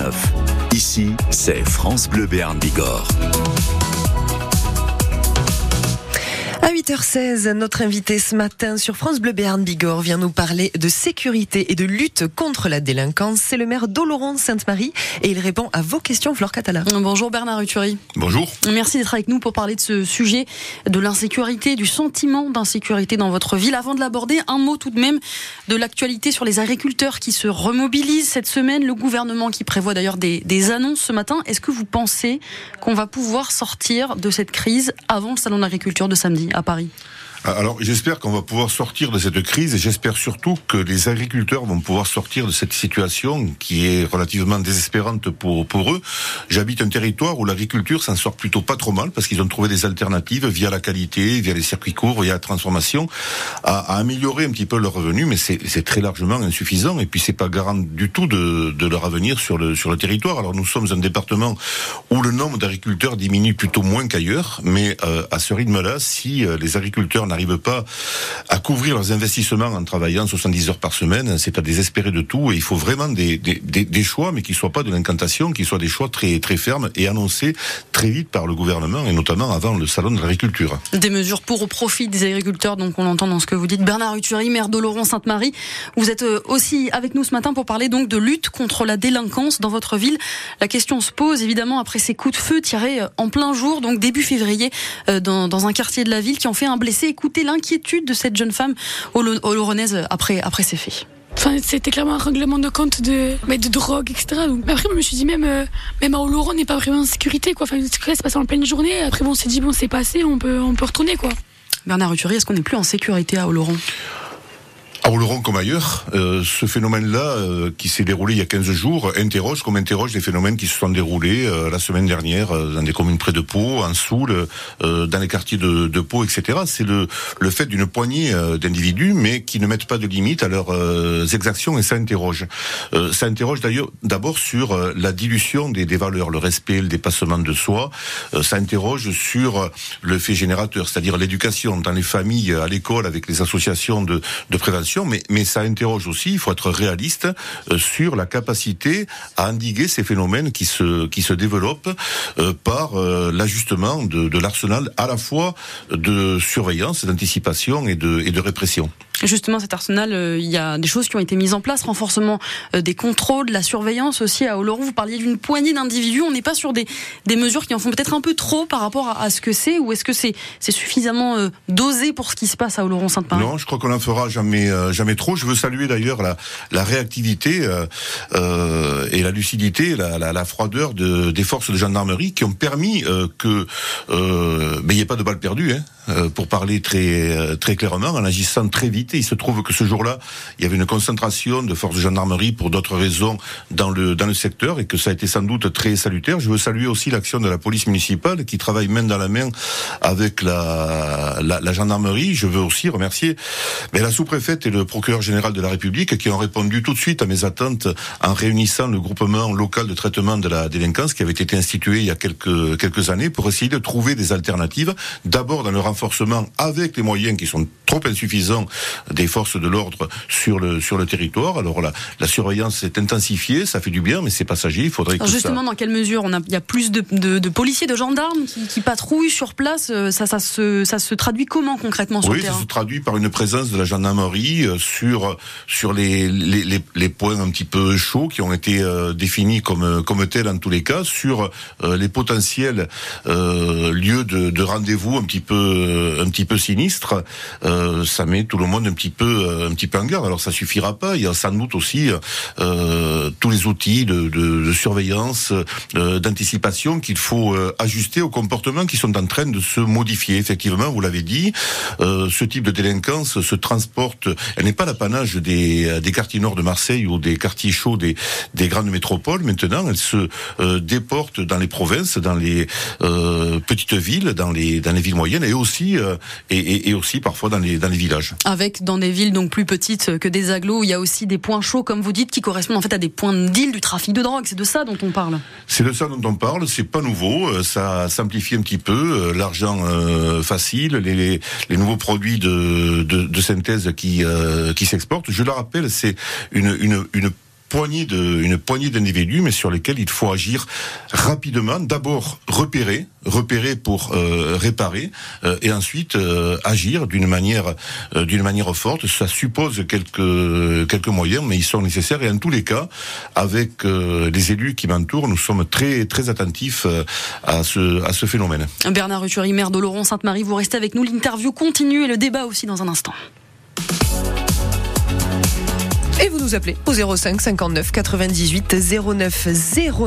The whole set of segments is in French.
9. Ici, c'est France Bleu Béarn Bigorre. 8h16, notre invité ce matin sur France Bleu Béarn Bigorre vient nous parler de sécurité et de lutte contre la délinquance. C'est le maire d'Oloron Sainte-Marie et il répond à vos questions, Flore Catala. Bonjour Bernard Uturi. Bonjour. Merci d'être avec nous pour parler de ce sujet de l'insécurité, du sentiment d'insécurité dans votre ville. Avant de l'aborder, un mot tout de même de l'actualité sur les agriculteurs qui se remobilisent cette semaine. Le gouvernement qui prévoit d'ailleurs des, des annonces ce matin. Est-ce que vous pensez qu'on va pouvoir sortir de cette crise avant le salon d'agriculture de samedi à Paris? Ah, Alors j'espère qu'on va pouvoir sortir de cette crise et j'espère surtout que les agriculteurs vont pouvoir sortir de cette situation qui est relativement désespérante pour, eux. J'habite un territoire où l'agriculture s'en sort plutôt pas trop mal parce qu'ils ont trouvé des alternatives via la qualité, via les circuits courts, via la transformation, à, améliorer un petit peu leurs revenus, mais c'est très largement insuffisant et puis c'est pas garant du tout de, de leur avenir sur le, sur le territoire. Alors nous sommes un département où le nombre d'agriculteurs diminue plutôt moins qu'ailleurs, mais euh, à ce rythme-là, si euh, les agriculteurs n'arrivent pas à couvrir leurs investissements en travaillant 70 heures par semaine, c'est à désespérer de tout. Et il faut vraiment des, des, des, des choix, mais qui soient pas de l'incantation, qui soient des choix très très fermes et annoncés très vite par le gouvernement et notamment avant le salon de l'agriculture. Des mesures pour au profit des agriculteurs, donc on l'entend dans ce que vous dites. Bernard Uturi, maire d'Oloron-Sainte-Marie, vous êtes euh, aussi avec nous ce matin pour parler donc de lutte contre la délinquance dans votre ville. La question se pose évidemment après ces coups de feu tirés euh, en plein jour, donc début février, euh, dans, dans un quartier de la ville qui ont fait un blessé. Écoutez l'inquiétude de cette jeune femme olo- oloronnaise après, après ces faits. Enfin, c'était clairement un règlement de compte de, mais de drogue, etc. Donc, mais après, moi, je me suis dit, même, euh, même à Oloron, on n'est pas vraiment en sécurité, quoi. Enfin, c'est passé en pleine journée. Après, bon, on s'est dit, bon, c'est passé, on peut, on peut retourner, quoi. Bernard Uturi, est-ce qu'on n'est plus en sécurité à Oloron? À Oloron comme ailleurs, euh, ce phénomène-là, euh, qui s'est déroulé il y a 15 jours, interroge comme interroge les phénomènes qui se sont déroulés euh, la semaine dernière euh, dans des communes près de Pau, en Soule, euh, dans les quartiers de, de Pau, etc. C'est le, le fait d'une poignée euh, d'individus, mais qui ne mettent pas de limite à leurs exactions, et ça interroge. Ça interroge d'ailleurs d'abord sur la dilution des, des valeurs, le respect, le dépassement de soi. Ça interroge sur le fait générateur, c'est-à-dire l'éducation dans les familles, à l'école, avec les associations de, de prévention, mais, ça interroge aussi, il faut être réaliste, euh, sur la capacité à endiguer ces phénomènes qui se, développent euh, par euh, l'ajustement de, l'arsenal à la fois de surveillance, d'anticipation et de répression. Justement, cet arsenal, euh, il y a des choses qui ont été mises en place, renforcement euh, des contrôles, de la surveillance aussi à Oloron. Vous parliez d'une poignée d'individus. On n'est pas sur des, mesures qui en font peut-être un peu trop par rapport à, ce que c'est, ou est-ce que c'est suffisamment euh, dosé pour ce qui se passe à Oloron-Sainte-Marie Non, je crois qu'on en fera jamais, jamais trop. Je veux saluer d'ailleurs la, réactivité et la lucidité, la, froideur de, des forces de gendarmerie qui ont permis que ben, il n'y ait pas de balles perdues, hein, pour parler très clairement, en agissant très vite. Il se trouve que ce jour-là, il y avait une concentration de forces de gendarmerie pour d'autres raisons dans le, dans le secteur et que ça a été sans doute très salutaire. Je veux saluer aussi l'action de la police municipale qui travaille main dans la main avec la, la, gendarmerie. Je veux aussi remercier mais la sous-préfète et le procureur général de la République qui ont répondu tout de suite à mes attentes en réunissant le groupement local de traitement de la délinquance qui avait été institué il y a quelques, quelques années pour essayer de trouver des alternatives. D'abord dans le renforcement avec les moyens qui sont trop insuffisants des forces de l'ordre sur le, sur le territoire. Alors la, la surveillance s'est intensifiée, ça fait du bien, mais c'est passager. Il faudrait que Alors justement, ça... dans quelle mesure on a, il y a plus de, de, de policiers, de gendarmes qui, qui patrouillent sur place euh, ça, ça, se, ça se traduit comment concrètement sur Oui, le ça terrain se traduit par une présence de la gendarmerie euh, sur sur les, les, les, les points un petit peu chauds qui ont été euh, définis comme comme tels en tous les cas sur euh, les potentiels euh, lieux de, de rendez-vous un petit peu un petit peu sinistres. Ça met tout le monde un petit peu un petit peu en garde. Alors ça suffira pas. Il y a sans doute aussi euh, tous les outils de, de, de surveillance, euh, d'anticipation qu'il faut euh, ajuster aux comportements qui sont en train de se modifier. Effectivement, vous l'avez dit, euh, ce type de délinquance se transporte. Elle n'est pas l'apanage des, des quartiers nord de Marseille ou des quartiers chauds des, des grandes métropoles. Maintenant, elle se euh, déporte dans les provinces, dans les euh, petites villes, dans les dans les villes moyennes et aussi euh, et, et, et aussi parfois dans les dans les villages. Avec dans des villes donc plus petites que des agglos, il y a aussi des points chauds, comme vous dites, qui correspondent en fait à des points de deal du trafic de drogue. C'est de ça dont on parle. C'est de ça dont on parle. C'est pas nouveau. euh, Ça simplifie un petit peu euh, l'argent euh, facile, les, nouveaux produits de, synthèse qui qui s'exportent. Je le rappelle, c'est une une poignée de, une poignée d'individus, mais sur lesquels il faut agir rapidement. D'abord repérer, repérer pour euh, réparer, euh, et ensuite euh, agir d'une manière, d'une manière forte. Ça suppose quelques quelques moyens, mais ils sont nécessaires. Et en tous les cas, avec les élus qui m'entourent, nous sommes très très attentifs à ce à ce phénomène. Bernard Ruturi, maire Laurent Sainte-Marie, vous restez avec nous. L'interview continue et le débat aussi dans un instant. Et vous nous appelez au 05 59 98 09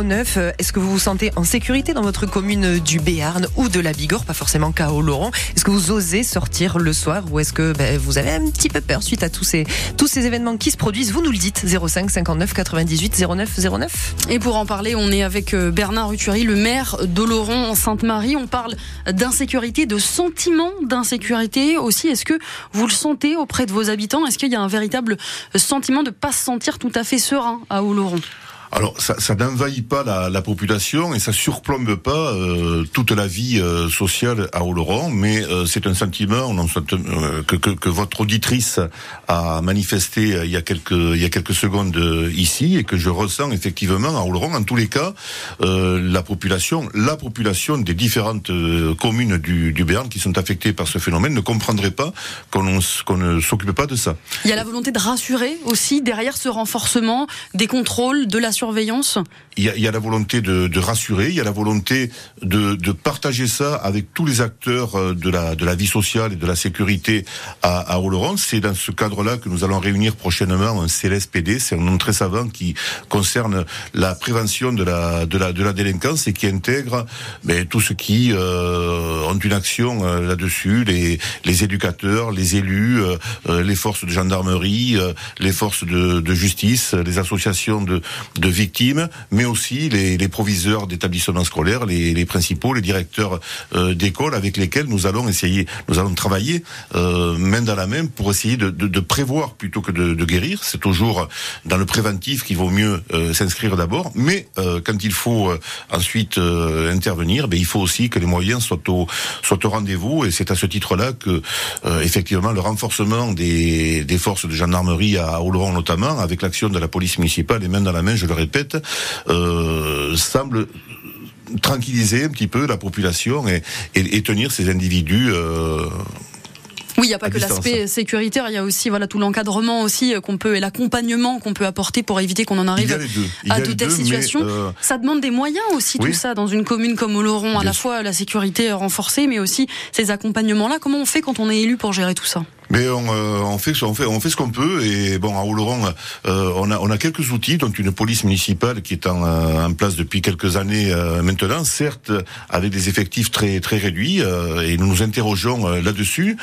09. Est-ce que vous vous sentez en sécurité dans votre commune du Béarn ou de la Bigorre? Pas forcément qu'à Oloron. Est-ce que vous osez sortir le soir ou est-ce que ben, vous avez un petit peu peur suite à tous ces, tous ces événements qui se produisent? Vous nous le dites 05 59 98 09 09. Et pour en parler, on est avec euh, Bernard Ruturi, le maire d'Oloron en Sainte-Marie. On parle d'insécurité, de sentiment d'insécurité aussi. Est-ce que vous le sentez auprès de vos habitants? Est-ce qu'il y a un véritable sentiment de pas se sentir tout à fait serein à Oloron. Alors, ça, ça n'envahit pas la, la, population et ça surplombe pas euh, toute la vie euh, sociale à Oloron, mais euh, c'est un sentiment que, que, que, votre auditrice a manifesté il y a quelques il y a quelques secondes ici et que je ressens effectivement à Oloron. En tous les cas, la population, la population des différentes communes du, du Béarn qui sont affectées par ce phénomène ne comprendrait pas qu'on ne s'occupe pas de ça. Il y a la volonté de rassurer aussi derrière ce renforcement des contrôles de la il y, a, la volonté de, rassurer, il y a la volonté de, partager ça avec tous les acteurs euh, de la, vie sociale et de la sécurité à, à. C'est dans ce cadre-là que nous allons réunir prochainement un CLSPD, c'est un nom très savant qui concerne la prévention de la, délinquance et qui intègre ben, tout ce qui euh, ont une action euh, là-dessus, les, éducateurs, les élus, les forces de gendarmerie, les forces de, de justice, les associations de, de victimes, mais aussi les, les proviseurs d'établissements scolaires, les, les, principaux, les directeurs euh, d'école avec lesquels nous allons essayer, nous allons travailler euh, main dans la main pour essayer de, de, de prévoir plutôt que de, de guérir. C'est toujours dans le préventif qu'il vaut mieux euh, s'inscrire d'abord, mais euh, quand il faut euh, ensuite intervenir, ben, il faut aussi que les moyens soient au, soient au rendez-vous et c'est à ce titre-là que effectivement le renforcement des, des forces de gendarmerie à Oloron notamment, avec l'action de la police municipale et main dans la main, je le répète, euh, semble tranquilliser un petit peu la population et, et, et tenir ces individus. Euh, oui, il n'y a pas que l'aspect sécuritaire, il y a aussi voilà tout l'encadrement aussi euh, qu'on peut et l'accompagnement qu'on peut apporter pour éviter qu'on en arrive à de telles situations. Euh... Ça demande des moyens aussi oui. tout ça dans une commune comme Oloron, à la fois la sécurité renforcée, mais aussi ces accompagnements-là. Comment on fait quand on est élu pour gérer tout ça? Mais on, euh, on, fait, fait, on fait ce qu'on peut. Et bon, à Oloron, euh, on, a, quelques outils, dont une police municipale qui est en, euh, place depuis quelques années euh, maintenant, certes avec des effectifs très réduits. Euh, et nous nous interrogeons là-dessus,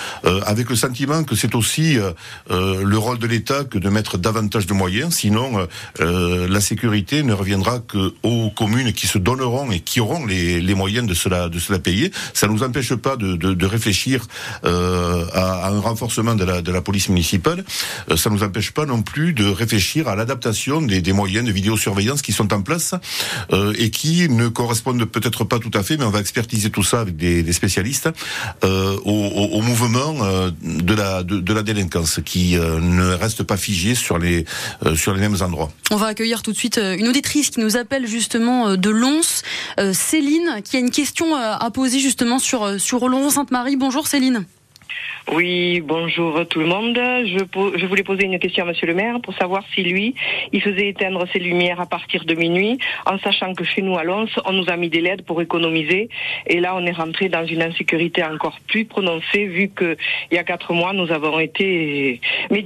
avec le sentiment que c'est aussi le rôle de l'État que de mettre davantage de moyens. Sinon, la sécurité ne reviendra que aux communes qui se donneront et qui auront les, moyens de cela, de cela payer. Ça ne nous empêche pas de, réfléchir à un renforcement de la, police municipale, euh, ça ne nous empêche pas non plus de réfléchir à l'adaptation des, moyens de vidéosurveillance qui sont en place euh, et qui ne correspondent peut-être pas tout à fait, mais on va expertiser tout ça avec des, spécialistes euh, au, mouvement de, la, de, délinquance qui ne reste pas figé sur les, sur les mêmes endroits. On va accueillir tout de suite une auditrice qui nous appelle justement de Lons, Céline, qui a une question à poser justement sur, sur Oloron-Sainte-Marie. Bonjour Céline. Oui, bonjour tout le monde. Je, voulais poser une question à Monsieur le maire pour savoir si lui, il faisait éteindre ses lumières à partir de minuit, en sachant que chez nous à Lons, on nous a mis des LED pour économiser. Et là, on est rentré dans une insécurité encore plus prononcée, vu que il y a quatre mois, nous avons été médias